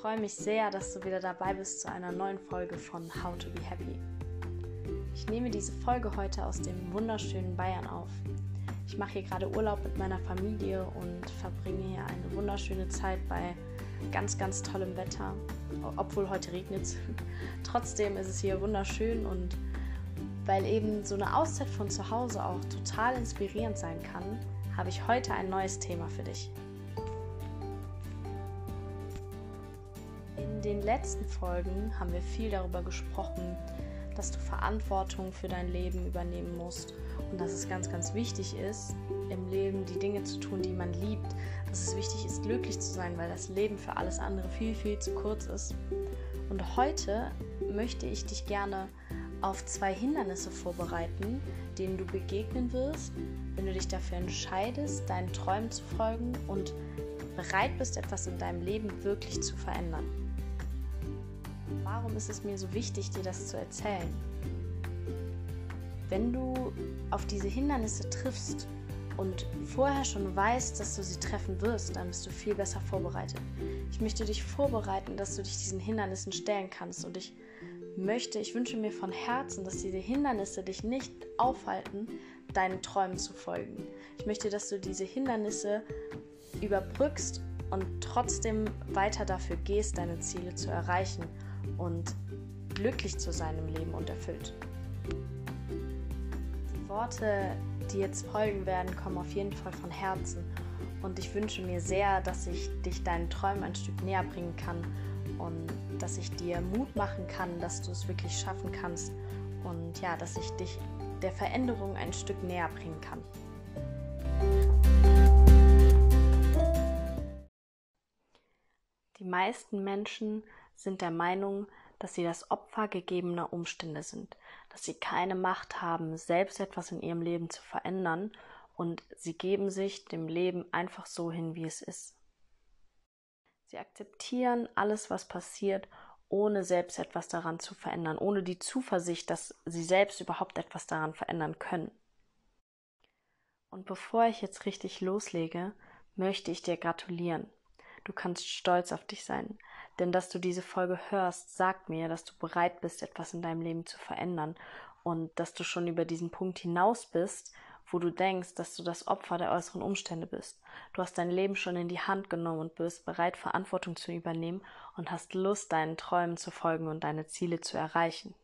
freue mich sehr, dass du wieder dabei bist zu einer neuen Folge von How to Be Happy. Ich nehme diese Folge heute aus dem wunderschönen Bayern auf. Ich mache hier gerade Urlaub mit meiner Familie und verbringe hier eine wunderschöne Zeit bei ganz, ganz tollem Wetter. Obwohl heute regnet es. Trotzdem ist es hier wunderschön und weil eben so eine Auszeit von zu Hause auch total inspirierend sein kann, habe ich heute ein neues Thema für dich. Den letzten Folgen haben wir viel darüber gesprochen, dass du Verantwortung für dein Leben übernehmen musst und dass es ganz, ganz wichtig ist, im Leben die Dinge zu tun, die man liebt. Dass es wichtig ist, glücklich zu sein, weil das Leben für alles andere viel, viel zu kurz ist. Und heute möchte ich dich gerne auf zwei Hindernisse vorbereiten, denen du begegnen wirst, wenn du dich dafür entscheidest, deinen Träumen zu folgen und bereit bist, etwas in deinem Leben wirklich zu verändern. Warum ist es mir so wichtig, dir das zu erzählen? Wenn du auf diese Hindernisse triffst und vorher schon weißt, dass du sie treffen wirst, dann bist du viel besser vorbereitet. Ich möchte dich vorbereiten, dass du dich diesen Hindernissen stellen kannst und ich möchte, ich wünsche mir von Herzen, dass diese Hindernisse dich nicht aufhalten, deinen Träumen zu folgen. Ich möchte, dass du diese Hindernisse überbrückst und trotzdem weiter dafür gehst, deine Ziele zu erreichen und glücklich zu sein im Leben und erfüllt. Die Worte, die jetzt folgen werden, kommen auf jeden Fall von Herzen und ich wünsche mir sehr, dass ich dich deinen Träumen ein Stück näher bringen kann und dass ich dir Mut machen kann, dass du es wirklich schaffen kannst und ja, dass ich dich der Veränderung ein Stück näher bringen kann. Die meisten Menschen sind der Meinung, dass sie das Opfer gegebener Umstände sind, dass sie keine Macht haben, selbst etwas in ihrem Leben zu verändern und sie geben sich dem Leben einfach so hin, wie es ist. Sie akzeptieren alles, was passiert, ohne selbst etwas daran zu verändern, ohne die Zuversicht, dass sie selbst überhaupt etwas daran verändern können. Und bevor ich jetzt richtig loslege, möchte ich dir gratulieren. Du kannst stolz auf dich sein, denn dass du diese Folge hörst, sagt mir, dass du bereit bist, etwas in deinem Leben zu verändern und dass du schon über diesen Punkt hinaus bist wo du denkst, dass du das Opfer der äußeren Umstände bist. Du hast dein Leben schon in die Hand genommen und bist bereit, Verantwortung zu übernehmen und hast Lust, deinen Träumen zu folgen und deine Ziele zu erreichen.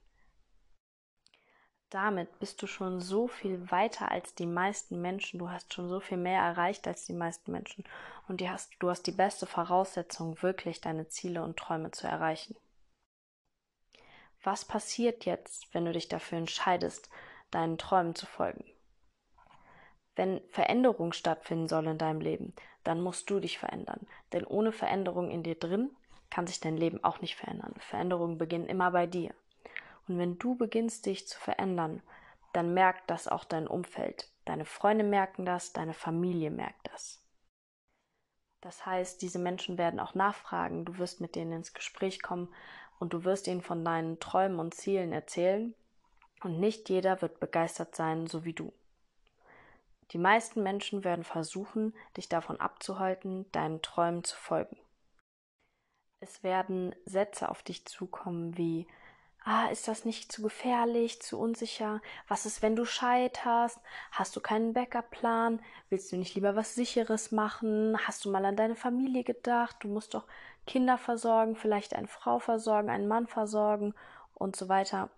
Damit bist du schon so viel weiter als die meisten Menschen. Du hast schon so viel mehr erreicht als die meisten Menschen. Und du hast, du hast die beste Voraussetzung, wirklich deine Ziele und Träume zu erreichen. Was passiert jetzt, wenn du dich dafür entscheidest, deinen Träumen zu folgen? Wenn Veränderung stattfinden soll in deinem Leben, dann musst du dich verändern. Denn ohne Veränderung in dir drin kann sich dein Leben auch nicht verändern. Veränderungen beginnen immer bei dir. Und wenn du beginnst, dich zu verändern, dann merkt das auch dein Umfeld. Deine Freunde merken das, deine Familie merkt das. Das heißt, diese Menschen werden auch nachfragen, du wirst mit denen ins Gespräch kommen und du wirst ihnen von deinen Träumen und Zielen erzählen. Und nicht jeder wird begeistert sein, so wie du. Die meisten Menschen werden versuchen, dich davon abzuhalten, deinen Träumen zu folgen. Es werden Sätze auf dich zukommen wie Ah, ist das nicht zu gefährlich, zu unsicher? Was ist, wenn du scheiterst? Hast du keinen Backup-Plan? Willst du nicht lieber was Sicheres machen? Hast du mal an deine Familie gedacht? Du musst doch Kinder versorgen, vielleicht eine Frau versorgen, einen Mann versorgen und so weiter.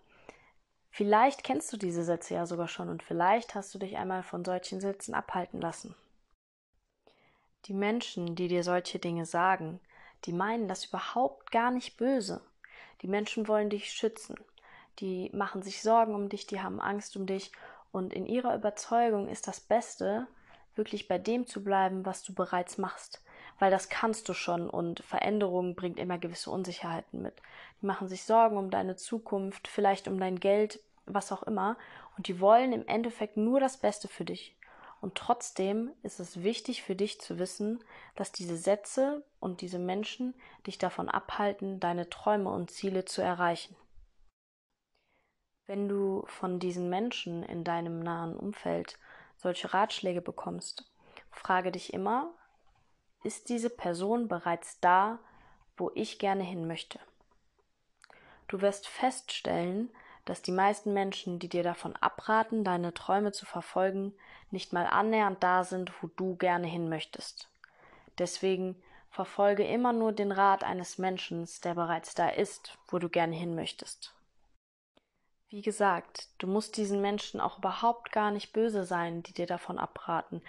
Vielleicht kennst du diese Sätze ja sogar schon und vielleicht hast du dich einmal von solchen Sätzen abhalten lassen. Die Menschen, die dir solche Dinge sagen, die meinen das überhaupt gar nicht böse. Die Menschen wollen dich schützen. Die machen sich Sorgen um dich, die haben Angst um dich und in ihrer Überzeugung ist das Beste, wirklich bei dem zu bleiben, was du bereits machst weil das kannst du schon und Veränderung bringt immer gewisse Unsicherheiten mit. Die machen sich Sorgen um deine Zukunft, vielleicht um dein Geld, was auch immer, und die wollen im Endeffekt nur das Beste für dich. Und trotzdem ist es wichtig für dich zu wissen, dass diese Sätze und diese Menschen dich davon abhalten, deine Träume und Ziele zu erreichen. Wenn du von diesen Menschen in deinem nahen Umfeld solche Ratschläge bekommst, frage dich immer, ist diese Person bereits da, wo ich gerne hin möchte. Du wirst feststellen, dass die meisten Menschen, die dir davon abraten, deine Träume zu verfolgen, nicht mal annähernd da sind, wo du gerne hin möchtest. Deswegen verfolge immer nur den Rat eines Menschen, der bereits da ist, wo du gerne hin möchtest. Wie gesagt, du musst diesen Menschen auch überhaupt gar nicht böse sein, die dir davon abraten.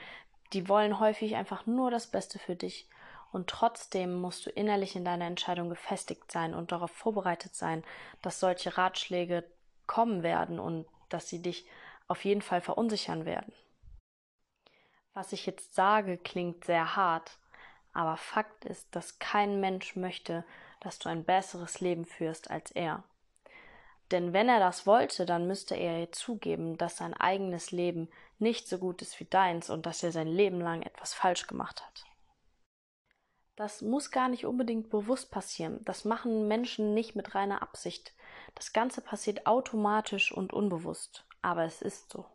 Die wollen häufig einfach nur das Beste für dich. Und trotzdem musst du innerlich in deiner Entscheidung gefestigt sein und darauf vorbereitet sein, dass solche Ratschläge kommen werden und dass sie dich auf jeden Fall verunsichern werden. Was ich jetzt sage, klingt sehr hart, aber Fakt ist, dass kein Mensch möchte, dass du ein besseres Leben führst als er. Denn wenn er das wollte, dann müsste er zugeben, dass sein eigenes Leben nicht so gut ist wie deins und dass er sein Leben lang etwas falsch gemacht hat. Das muss gar nicht unbedingt bewusst passieren. Das machen Menschen nicht mit reiner Absicht. Das Ganze passiert automatisch und unbewusst. Aber es ist so.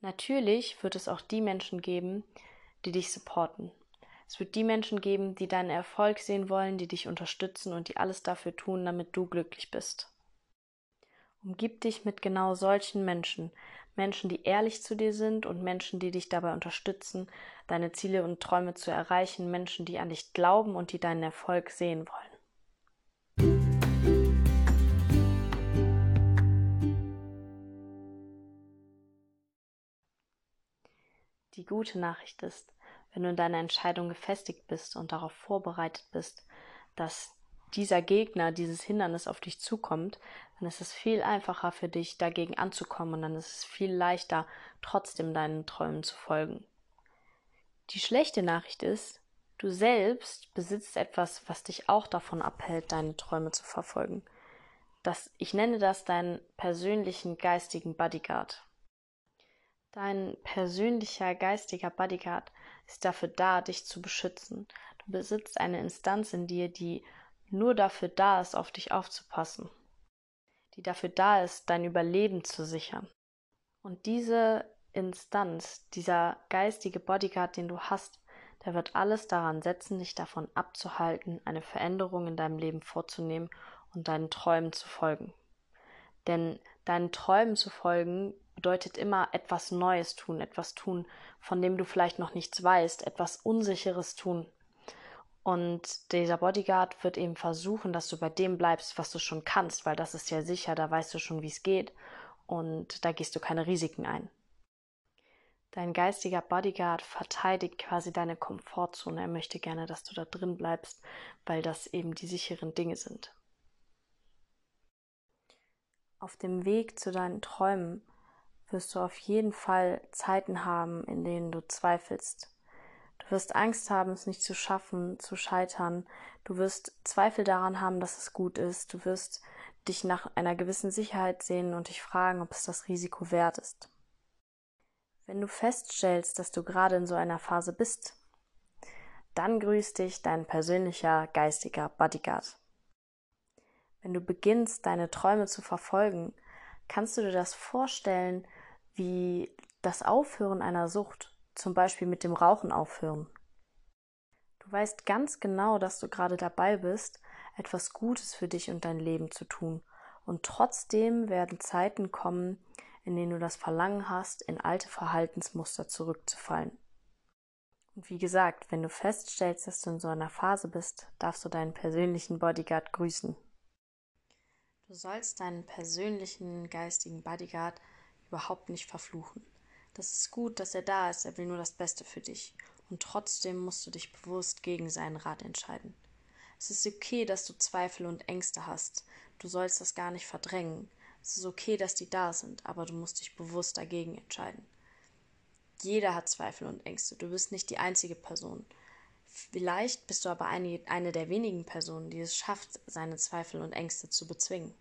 Natürlich wird es auch die Menschen geben, die dich supporten, es wird die Menschen geben, die deinen Erfolg sehen wollen, die dich unterstützen und die alles dafür tun, damit du glücklich bist. Umgib dich mit genau solchen Menschen, Menschen, die ehrlich zu dir sind und Menschen, die dich dabei unterstützen, deine Ziele und Träume zu erreichen, Menschen, die an dich glauben und die deinen Erfolg sehen wollen. Die gute Nachricht ist, wenn du in deiner Entscheidung gefestigt bist und darauf vorbereitet bist, dass dieser Gegner, dieses Hindernis auf dich zukommt, dann ist es viel einfacher für dich, dagegen anzukommen und dann ist es viel leichter, trotzdem deinen Träumen zu folgen. Die schlechte Nachricht ist, du selbst besitzt etwas, was dich auch davon abhält, deine Träume zu verfolgen. Das, ich nenne das deinen persönlichen geistigen Bodyguard. Dein persönlicher geistiger Bodyguard ist dafür da, dich zu beschützen. Du besitzt eine Instanz in dir, die nur dafür da ist, auf dich aufzupassen, die dafür da ist, dein Überleben zu sichern. Und diese Instanz, dieser geistige Bodyguard, den du hast, der wird alles daran setzen, dich davon abzuhalten, eine Veränderung in deinem Leben vorzunehmen und deinen Träumen zu folgen. Denn deinen Träumen zu folgen bedeutet immer etwas Neues tun, etwas tun, von dem du vielleicht noch nichts weißt, etwas Unsicheres tun. Und dieser Bodyguard wird eben versuchen, dass du bei dem bleibst, was du schon kannst, weil das ist ja sicher, da weißt du schon, wie es geht und da gehst du keine Risiken ein. Dein geistiger Bodyguard verteidigt quasi deine Komfortzone. Er möchte gerne, dass du da drin bleibst, weil das eben die sicheren Dinge sind. Auf dem Weg zu deinen Träumen wirst du auf jeden Fall Zeiten haben, in denen du zweifelst. Du wirst Angst haben, es nicht zu schaffen, zu scheitern. Du wirst Zweifel daran haben, dass es gut ist. Du wirst dich nach einer gewissen Sicherheit sehen und dich fragen, ob es das Risiko wert ist. Wenn du feststellst, dass du gerade in so einer Phase bist, dann grüßt dich dein persönlicher geistiger Bodyguard. Wenn du beginnst, deine Träume zu verfolgen, kannst du dir das vorstellen, wie das Aufhören einer Sucht, zum Beispiel mit dem Rauchen aufhören. Du weißt ganz genau, dass du gerade dabei bist, etwas Gutes für dich und dein Leben zu tun. Und trotzdem werden Zeiten kommen, in denen du das Verlangen hast, in alte Verhaltensmuster zurückzufallen. Und wie gesagt, wenn du feststellst, dass du in so einer Phase bist, darfst du deinen persönlichen Bodyguard grüßen. Du sollst deinen persönlichen geistigen Bodyguard überhaupt nicht verfluchen. Das ist gut, dass er da ist, er will nur das Beste für dich. Und trotzdem musst du dich bewusst gegen seinen Rat entscheiden. Es ist okay, dass du Zweifel und Ängste hast. Du sollst das gar nicht verdrängen. Es ist okay, dass die da sind, aber du musst dich bewusst dagegen entscheiden. Jeder hat Zweifel und Ängste. Du bist nicht die einzige Person. Vielleicht bist du aber eine, eine der wenigen Personen, die es schafft, seine Zweifel und Ängste zu bezwingen.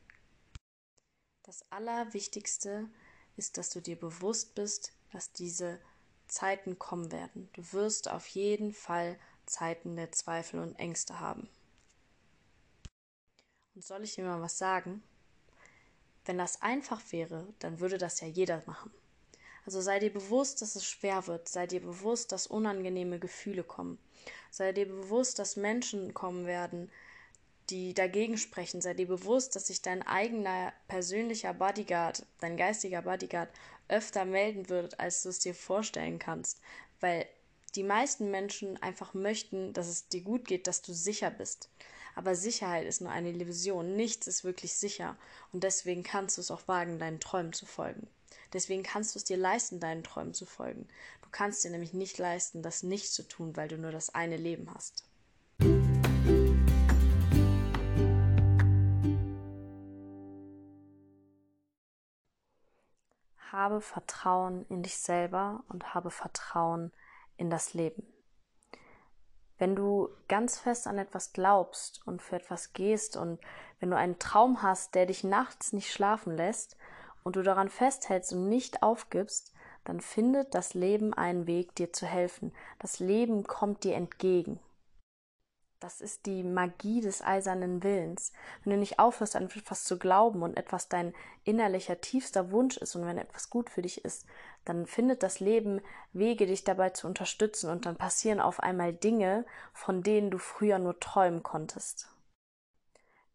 Das Allerwichtigste ist, ist, dass du dir bewusst bist, dass diese Zeiten kommen werden. Du wirst auf jeden Fall Zeiten der Zweifel und Ängste haben. Und soll ich dir mal was sagen? Wenn das einfach wäre, dann würde das ja jeder machen. Also sei dir bewusst, dass es schwer wird, sei dir bewusst, dass unangenehme Gefühle kommen. Sei dir bewusst, dass Menschen kommen werden, die dagegen sprechen. Sei dir bewusst, dass sich dein eigener persönlicher Bodyguard, dein geistiger Bodyguard, öfter melden wird, als du es dir vorstellen kannst. Weil die meisten Menschen einfach möchten, dass es dir gut geht, dass du sicher bist. Aber Sicherheit ist nur eine Illusion. Nichts ist wirklich sicher. Und deswegen kannst du es auch wagen, deinen Träumen zu folgen. Deswegen kannst du es dir leisten, deinen Träumen zu folgen. Du kannst dir nämlich nicht leisten, das nicht zu tun, weil du nur das eine Leben hast. Habe Vertrauen in dich selber und habe Vertrauen in das Leben. Wenn du ganz fest an etwas glaubst und für etwas gehst und wenn du einen Traum hast, der dich nachts nicht schlafen lässt und du daran festhältst und nicht aufgibst, dann findet das Leben einen Weg, dir zu helfen. Das Leben kommt dir entgegen. Das ist die Magie des eisernen Willens. Wenn du nicht aufhörst, an etwas zu glauben und etwas dein innerlicher tiefster Wunsch ist und wenn etwas gut für dich ist, dann findet das Leben Wege, dich dabei zu unterstützen und dann passieren auf einmal Dinge, von denen du früher nur träumen konntest.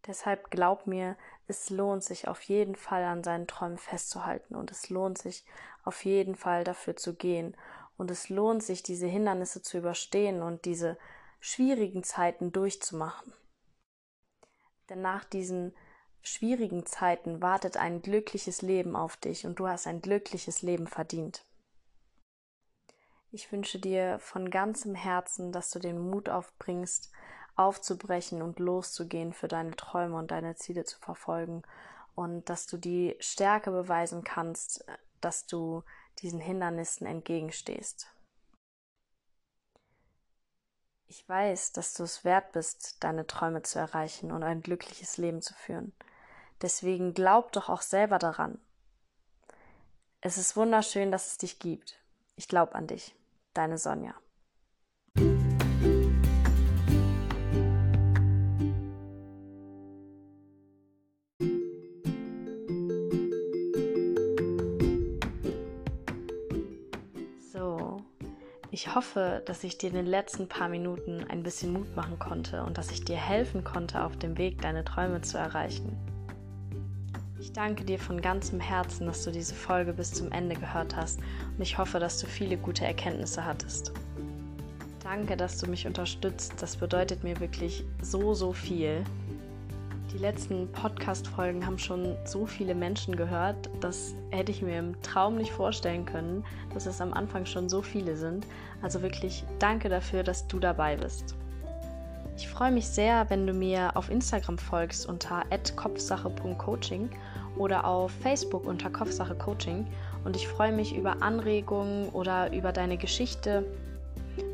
Deshalb glaub mir, es lohnt sich auf jeden Fall an seinen Träumen festzuhalten und es lohnt sich auf jeden Fall dafür zu gehen und es lohnt sich, diese Hindernisse zu überstehen und diese schwierigen Zeiten durchzumachen. Denn nach diesen schwierigen Zeiten wartet ein glückliches Leben auf dich und du hast ein glückliches Leben verdient. Ich wünsche dir von ganzem Herzen, dass du den Mut aufbringst, aufzubrechen und loszugehen für deine Träume und deine Ziele zu verfolgen und dass du die Stärke beweisen kannst, dass du diesen Hindernissen entgegenstehst. Ich weiß, dass du es wert bist, deine Träume zu erreichen und ein glückliches Leben zu führen. Deswegen glaub doch auch selber daran. Es ist wunderschön, dass es dich gibt. Ich glaube an dich. Deine Sonja. Ich hoffe, dass ich dir in den letzten paar Minuten ein bisschen Mut machen konnte und dass ich dir helfen konnte, auf dem Weg deine Träume zu erreichen. Ich danke dir von ganzem Herzen, dass du diese Folge bis zum Ende gehört hast und ich hoffe, dass du viele gute Erkenntnisse hattest. Danke, dass du mich unterstützt. Das bedeutet mir wirklich so, so viel. Die letzten Podcast-Folgen haben schon so viele Menschen gehört, das hätte ich mir im Traum nicht vorstellen können, dass es am Anfang schon so viele sind. Also wirklich danke dafür, dass du dabei bist. Ich freue mich sehr, wenn du mir auf Instagram folgst unter kopfsache.coaching oder auf Facebook unter Kopfsache Coaching. Und ich freue mich über Anregungen oder über deine Geschichte.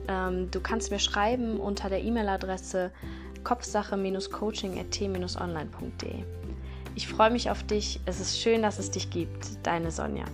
Ähm, du kannst mir schreiben unter der E-Mail-Adresse kopfsache-coaching.t-online.de. Ich freue mich auf dich. Es ist schön, dass es dich gibt. Deine Sonja.